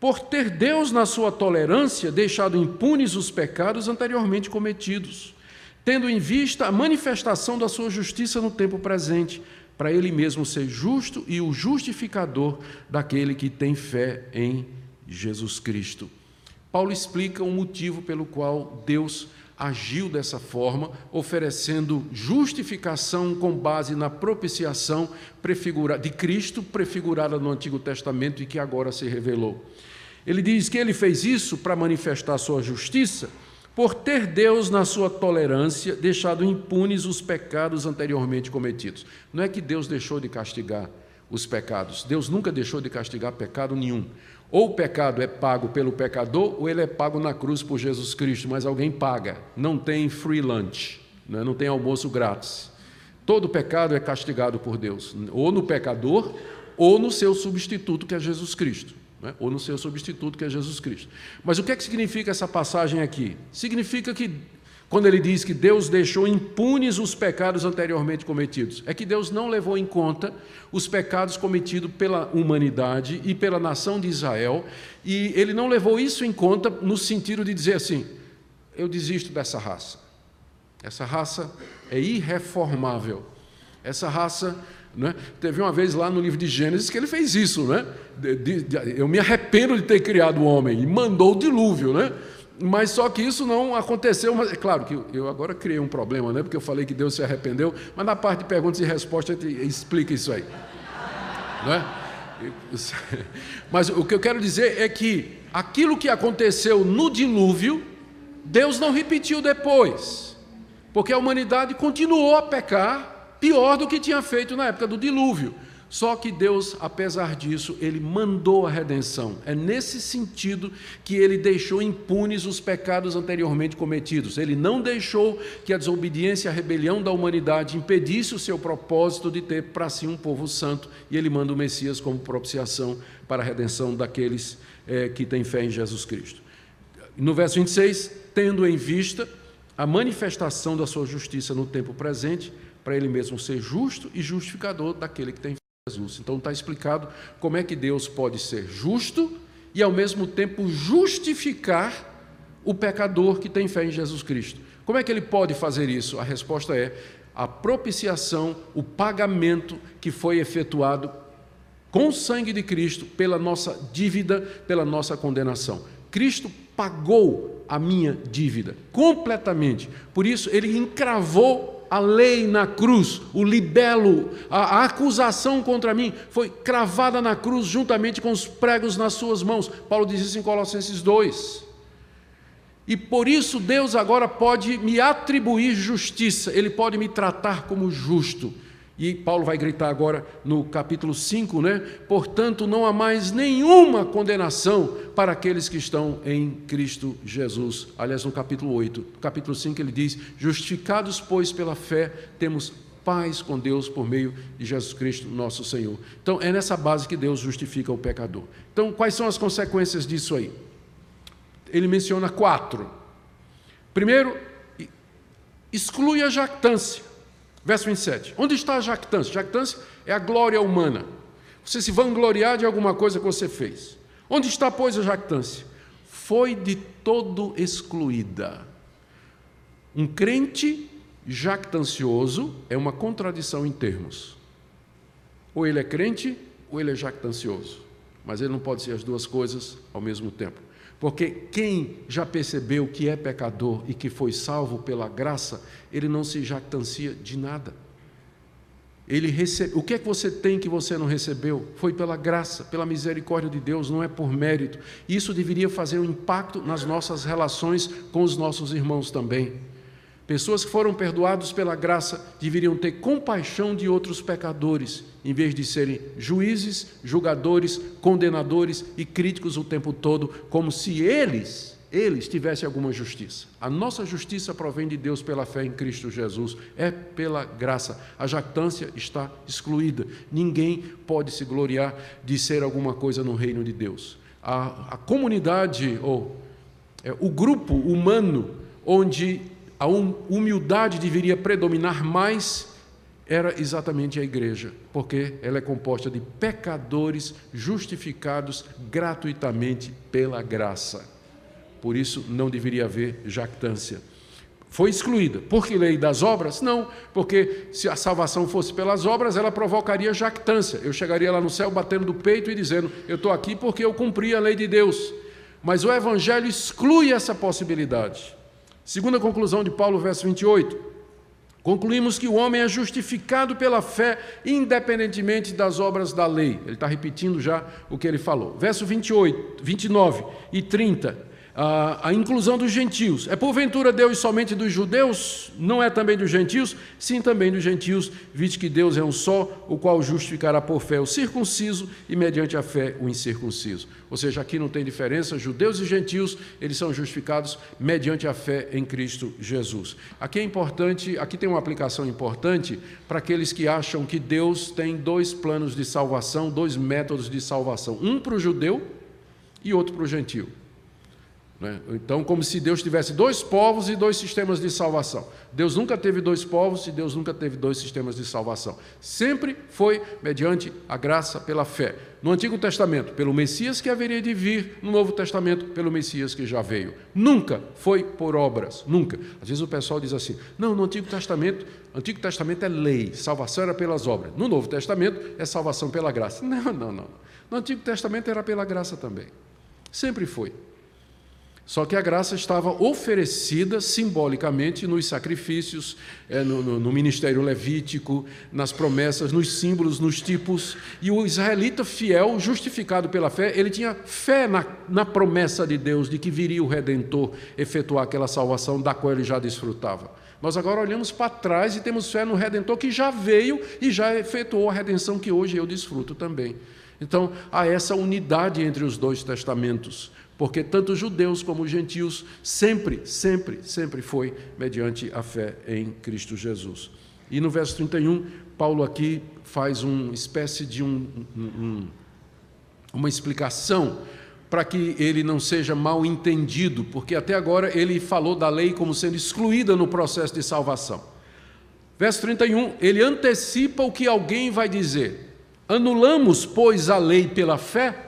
por ter Deus, na sua tolerância, deixado impunes os pecados anteriormente cometidos, tendo em vista a manifestação da sua justiça no tempo presente, para ele mesmo ser justo e o justificador daquele que tem fé em Jesus Cristo. Paulo explica o motivo pelo qual Deus agiu dessa forma, oferecendo justificação com base na propiciação de Cristo, prefigurada no Antigo Testamento e que agora se revelou. Ele diz que ele fez isso para manifestar sua justiça, por ter Deus, na sua tolerância, deixado impunes os pecados anteriormente cometidos. Não é que Deus deixou de castigar os pecados, Deus nunca deixou de castigar pecado nenhum. Ou o pecado é pago pelo pecador, ou ele é pago na cruz por Jesus Cristo, mas alguém paga. Não tem free lunch, né? não tem almoço grátis. Todo pecado é castigado por Deus, ou no pecador, ou no seu substituto, que é Jesus Cristo né? ou no seu substituto, que é Jesus Cristo. Mas o que é que significa essa passagem aqui? Significa que, quando ele diz que Deus deixou impunes os pecados anteriormente cometidos, é que Deus não levou em conta os pecados cometidos pela humanidade e pela nação de Israel, e ele não levou isso em conta no sentido de dizer assim: eu desisto dessa raça. Essa raça é irreformável. Essa raça né? Teve uma vez lá no livro de Gênesis que ele fez isso. Né? De, de, eu me arrependo de ter criado o homem e mandou o dilúvio. Né? Mas só que isso não aconteceu. Mas, é claro que eu agora criei um problema, né? porque eu falei que Deus se arrependeu, mas na parte de perguntas e respostas explica isso aí. Né? Mas o que eu quero dizer é que aquilo que aconteceu no dilúvio, Deus não repetiu depois, porque a humanidade continuou a pecar pior do que tinha feito na época do dilúvio. Só que Deus, apesar disso, ele mandou a redenção. É nesse sentido que ele deixou impunes os pecados anteriormente cometidos. Ele não deixou que a desobediência e a rebelião da humanidade impedisse o seu propósito de ter para si um povo santo, e ele manda o Messias como propiciação para a redenção daqueles é, que têm fé em Jesus Cristo. No verso 26, tendo em vista a manifestação da sua justiça no tempo presente, para ele mesmo ser justo e justificador daquele que tem Jesus. Então está explicado como é que Deus pode ser justo e ao mesmo tempo justificar o pecador que tem fé em Jesus Cristo. Como é que ele pode fazer isso? A resposta é a propiciação, o pagamento que foi efetuado com o sangue de Cristo pela nossa dívida, pela nossa condenação. Cristo pagou a minha dívida completamente. Por isso ele encravou a lei na cruz, o libelo, a, a, acusação contra mim foi cravada na cruz juntamente com os pregos nas suas mãos. Paulo diz isso em Colossenses 2. E por isso Deus agora pode me atribuir justiça, Ele pode me tratar como justo. E Paulo vai gritar agora no capítulo 5, né? Portanto, não há mais nenhuma condenação para aqueles que estão em Cristo Jesus. Aliás, no capítulo 8, no capítulo 5 ele diz: Justificados, pois, pela fé, temos paz com Deus por meio de Jesus Cristo, nosso Senhor. Então, é nessa base que Deus justifica o pecador. Então, quais são as consequências disso aí? Ele menciona quatro. Primeiro, exclui a jactância. Verso 27. Onde está a jactância? Jactância é a glória humana. Você se vangloriar de alguma coisa que você fez. Onde está, pois, a jactância? Foi de todo excluída. Um crente jactancioso é uma contradição em termos. Ou ele é crente, ou ele é jactancioso. Mas ele não pode ser as duas coisas ao mesmo tempo. Porque quem já percebeu que é pecador e que foi salvo pela graça, ele não se jactancia de nada. Ele recebe, o que é que você tem que você não recebeu? Foi pela graça, pela misericórdia de Deus, não é por mérito. Isso deveria fazer um impacto nas nossas relações com os nossos irmãos também. Pessoas que foram perdoados pela graça deveriam ter compaixão de outros pecadores, em vez de serem juízes, julgadores, condenadores e críticos o tempo todo, como se eles, eles tivessem alguma justiça. A nossa justiça provém de Deus pela fé em Cristo Jesus, é pela graça. A jactância está excluída. Ninguém pode se gloriar de ser alguma coisa no reino de Deus. A, a comunidade, ou é, o grupo humano, onde a hum, humildade deveria predominar mais, era exatamente a igreja, porque ela é composta de pecadores justificados gratuitamente pela graça. Por isso não deveria haver jactância. Foi excluída. Por que lei das obras? Não, porque se a salvação fosse pelas obras, ela provocaria jactância. Eu chegaria lá no céu batendo do peito e dizendo: Eu estou aqui porque eu cumpri a lei de Deus. Mas o Evangelho exclui essa possibilidade. Segunda conclusão de Paulo, verso 28. Concluímos que o homem é justificado pela fé, independentemente das obras da lei. Ele está repetindo já o que ele falou. Verso 28, 29 e 30 a, a inclusão dos gentios. É porventura Deus somente dos judeus? Não é também dos gentios? Sim, também dos gentios, visto que Deus é um só, o qual justificará por fé o circunciso e mediante a fé o incircunciso. Ou seja, aqui não tem diferença, judeus e gentios, eles são justificados mediante a fé em Cristo Jesus. Aqui é importante, aqui tem uma aplicação importante para aqueles que acham que Deus tem dois planos de salvação, dois métodos de salvação, um para o judeu e outro para o gentio. Né? Então, como se Deus tivesse dois povos e dois sistemas de salvação. Deus nunca teve dois povos e Deus nunca teve dois sistemas de salvação. Sempre foi mediante a graça pela fé. No Antigo Testamento, pelo Messias que haveria de vir, no Novo Testamento, pelo Messias que já veio. Nunca foi por obras, nunca. Às vezes o pessoal diz assim: não, no Antigo Testamento, Antigo Testamento é lei, salvação era pelas obras. No Novo Testamento é salvação pela graça. Não, não, não. No Antigo Testamento era pela graça também. Sempre foi. Só que a graça estava oferecida simbolicamente nos sacrifícios, é, no, no, no, ministério levítico, nas promessas, nos símbolos, nos tipos. E o israelita fiel, justificado pela fé, ele tinha fé na, na promessa de Deus de que viria o redentor efetuar aquela salvação da qual ele já desfrutava. Nós agora olhamos para trás e temos fé no redentor que já veio e já efetuou a redenção que hoje eu desfruto também. Então, há essa unidade entre os dois testamentos porque tanto judeus como gentios sempre, sempre, sempre foi mediante a fé em Cristo Jesus. E no verso 31, Paulo aqui faz uma espécie de um, um, uma explicação para que ele não seja mal entendido, porque até agora ele falou da lei como sendo excluída no processo de salvação. Verso 31, ele antecipa o que alguém vai dizer: Anulamos, pois, a lei pela fé?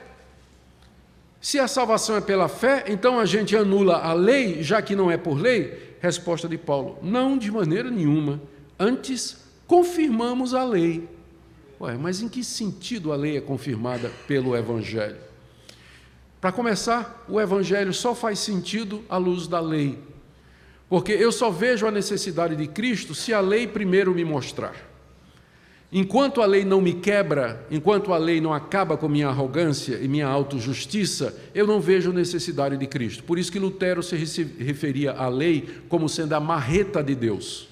Se a salvação é pela fé, então a gente anula a lei, já que não é por lei? Resposta de Paulo: não, de maneira nenhuma. Antes, confirmamos a lei. Ué, mas em que sentido a lei é confirmada pelo Evangelho? Para começar, o Evangelho só faz sentido à luz da lei. Porque eu só vejo a necessidade de Cristo se a lei primeiro me mostrar. Enquanto a lei não me quebra, enquanto a lei não acaba com minha arrogância e minha autojustiça, eu não vejo necessidade de Cristo. Por isso que Lutero se referia à lei como sendo a marreta de Deus.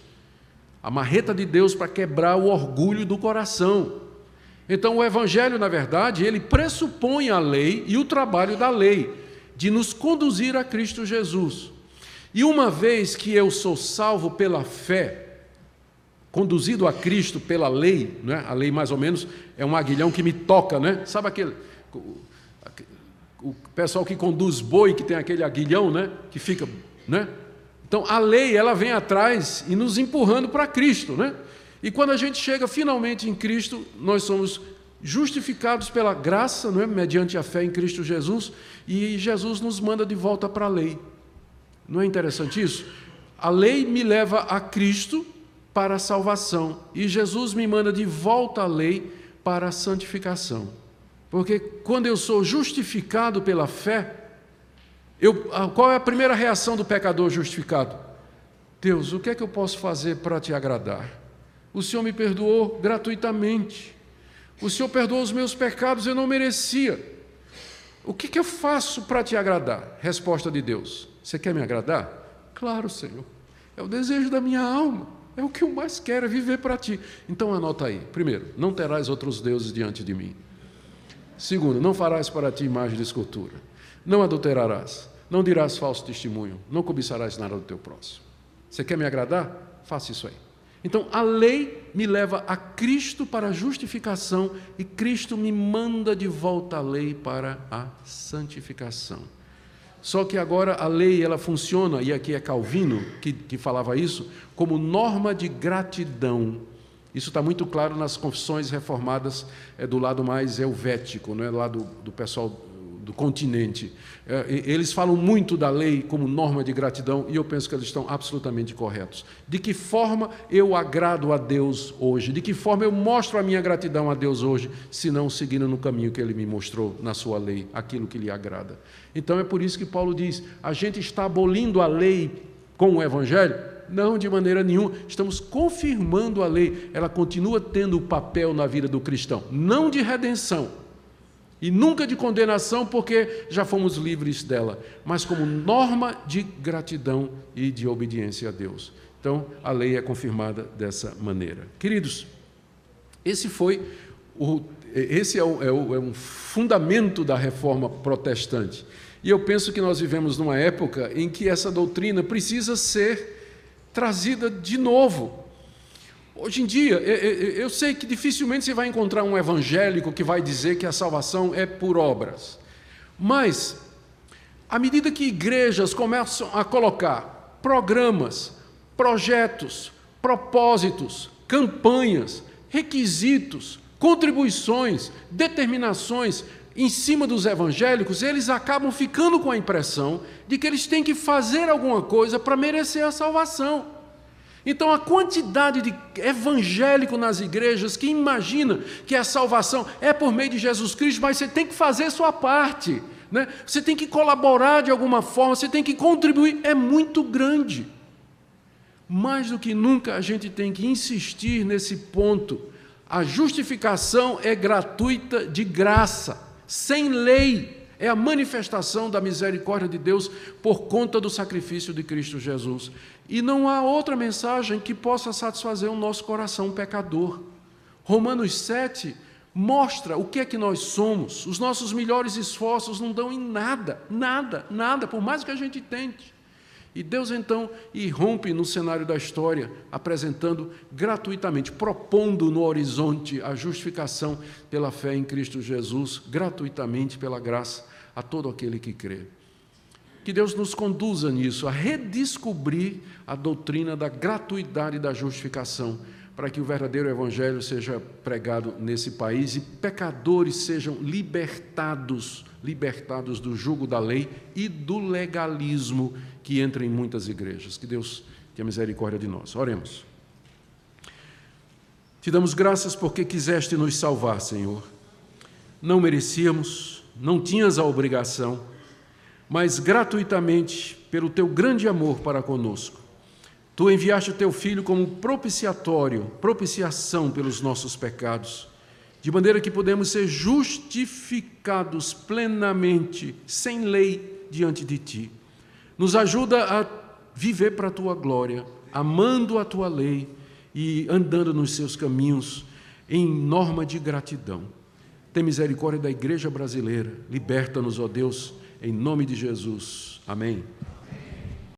A marreta de Deus para quebrar o orgulho do coração. Então o evangelho, na verdade, ele pressupõe a lei e o trabalho da lei de nos conduzir a Cristo Jesus. E uma vez que eu sou salvo pela fé, conduzido a Cristo pela lei, né? a lei mais ou menos é um aguilhão que me toca, né? sabe aquele. O pessoal que conduz boi, que tem aquele aguilhão, né? que fica. Né? Então a lei ela vem atrás e nos empurrando para Cristo. Né? E quando a gente chega finalmente em Cristo, nós somos justificados pela graça, não é? mediante a fé em Cristo Jesus, e Jesus nos manda de volta para a lei. Não é interessante isso? A lei me leva a Cristo, para a salvação. E Jesus me manda de volta à lei para a santificação. Porque quando eu sou justificado pela fé, eu, qual é a primeira reação do pecador justificado? Deus, o que é que eu posso fazer para te agradar? O Senhor me perdoou gratuitamente. O Senhor perdoou os meus pecados, eu não merecia. O que, que eu faço para te agradar? Resposta de Deus: Você quer me agradar? Claro, Senhor. É o desejo da minha alma. É o que eu mais quero, é viver para ti. Então anota aí. Primeiro, não terás outros deuses diante de mim. Segundo, não farás para ti imagem de escultura. Não adulterarás. Não dirás falso testemunho. Não cobiçarás nada do teu próximo. Você quer me agradar? Faça isso aí. Então a lei me leva a Cristo para a justificação e Cristo me manda de volta à lei para a santificação. Só que agora a lei ela funciona, e aqui é Calvino que, que falava isso, como norma de gratidão. Isso está muito claro nas confissões reformadas é, do lado mais helvético, não é? do, do pessoal do continente. É, eles falam muito da lei como norma de gratidão e eu penso que eles estão absolutamente corretos. De que forma eu agrado a Deus hoje? De que forma eu mostro a minha gratidão a Deus hoje, se não seguindo no caminho que ele me mostrou na sua lei, aquilo que lhe agrada? Então é por isso que Paulo diz: a gente está abolindo a lei com o evangelho? Não, de maneira nenhuma. Estamos confirmando a lei. Ela continua tendo o papel na vida do cristão, não de redenção e nunca de condenação, porque já fomos livres dela, mas como norma de gratidão e de obediência a Deus. Então, a lei é confirmada dessa maneira. Queridos, esse foi o, esse é, o, é, o, é um fundamento da reforma protestante. E eu penso que nós vivemos numa época em que essa doutrina precisa ser trazida de novo Hoje em dia, eu sei que dificilmente você vai encontrar um evangélico que vai dizer que a salvação é por obras. Mas, à medida que igrejas começam a colocar programas, projetos, propósitos, campanhas, requisitos, contribuições, determinações em cima dos evangélicos, eles acabam ficando com a impressão de que eles têm que fazer alguma coisa para merecer a salvação. Então, a quantidade de evangélico nas igrejas que imagina que a salvação é por meio de Jesus Cristo, mas você tem que fazer sua parte, né? você tem que colaborar de alguma forma, você tem que contribuir, é muito grande. Mais do que nunca, a gente tem que insistir nesse ponto. A justificação é gratuita de graça, sem lei é a manifestação da misericórdia de Deus por conta do sacrifício de Cristo Jesus. E não há outra mensagem que possa satisfazer o nosso coração pecador. Romanos 7 mostra o que é que nós somos. Os nossos melhores esforços não dão em nada, nada, nada, por mais que a gente tente. E Deus então irrompe no cenário da história, apresentando gratuitamente, propondo no horizonte a justificação pela fé em Cristo Jesus, gratuitamente pela graça a todo aquele que crê. Que Deus nos conduza nisso, a redescobrir a doutrina da gratuidade da justificação, para que o verdadeiro Evangelho seja pregado nesse país e pecadores sejam libertados, libertados do jugo da lei e do legalismo que entra em muitas igrejas. Que Deus tenha misericórdia de nós. Oremos. Te damos graças porque quiseste nos salvar, Senhor. Não merecíamos, não tinhas a obrigação, mas gratuitamente, pelo teu grande amor para conosco, tu enviaste o teu filho como propiciatório, propiciação pelos nossos pecados, de maneira que podemos ser justificados plenamente, sem lei, diante de ti. Nos ajuda a viver para a tua glória, amando a tua lei e andando nos seus caminhos em norma de gratidão. Tem misericórdia da igreja brasileira. Liberta-nos, ó Deus, em nome de Jesus. Amém.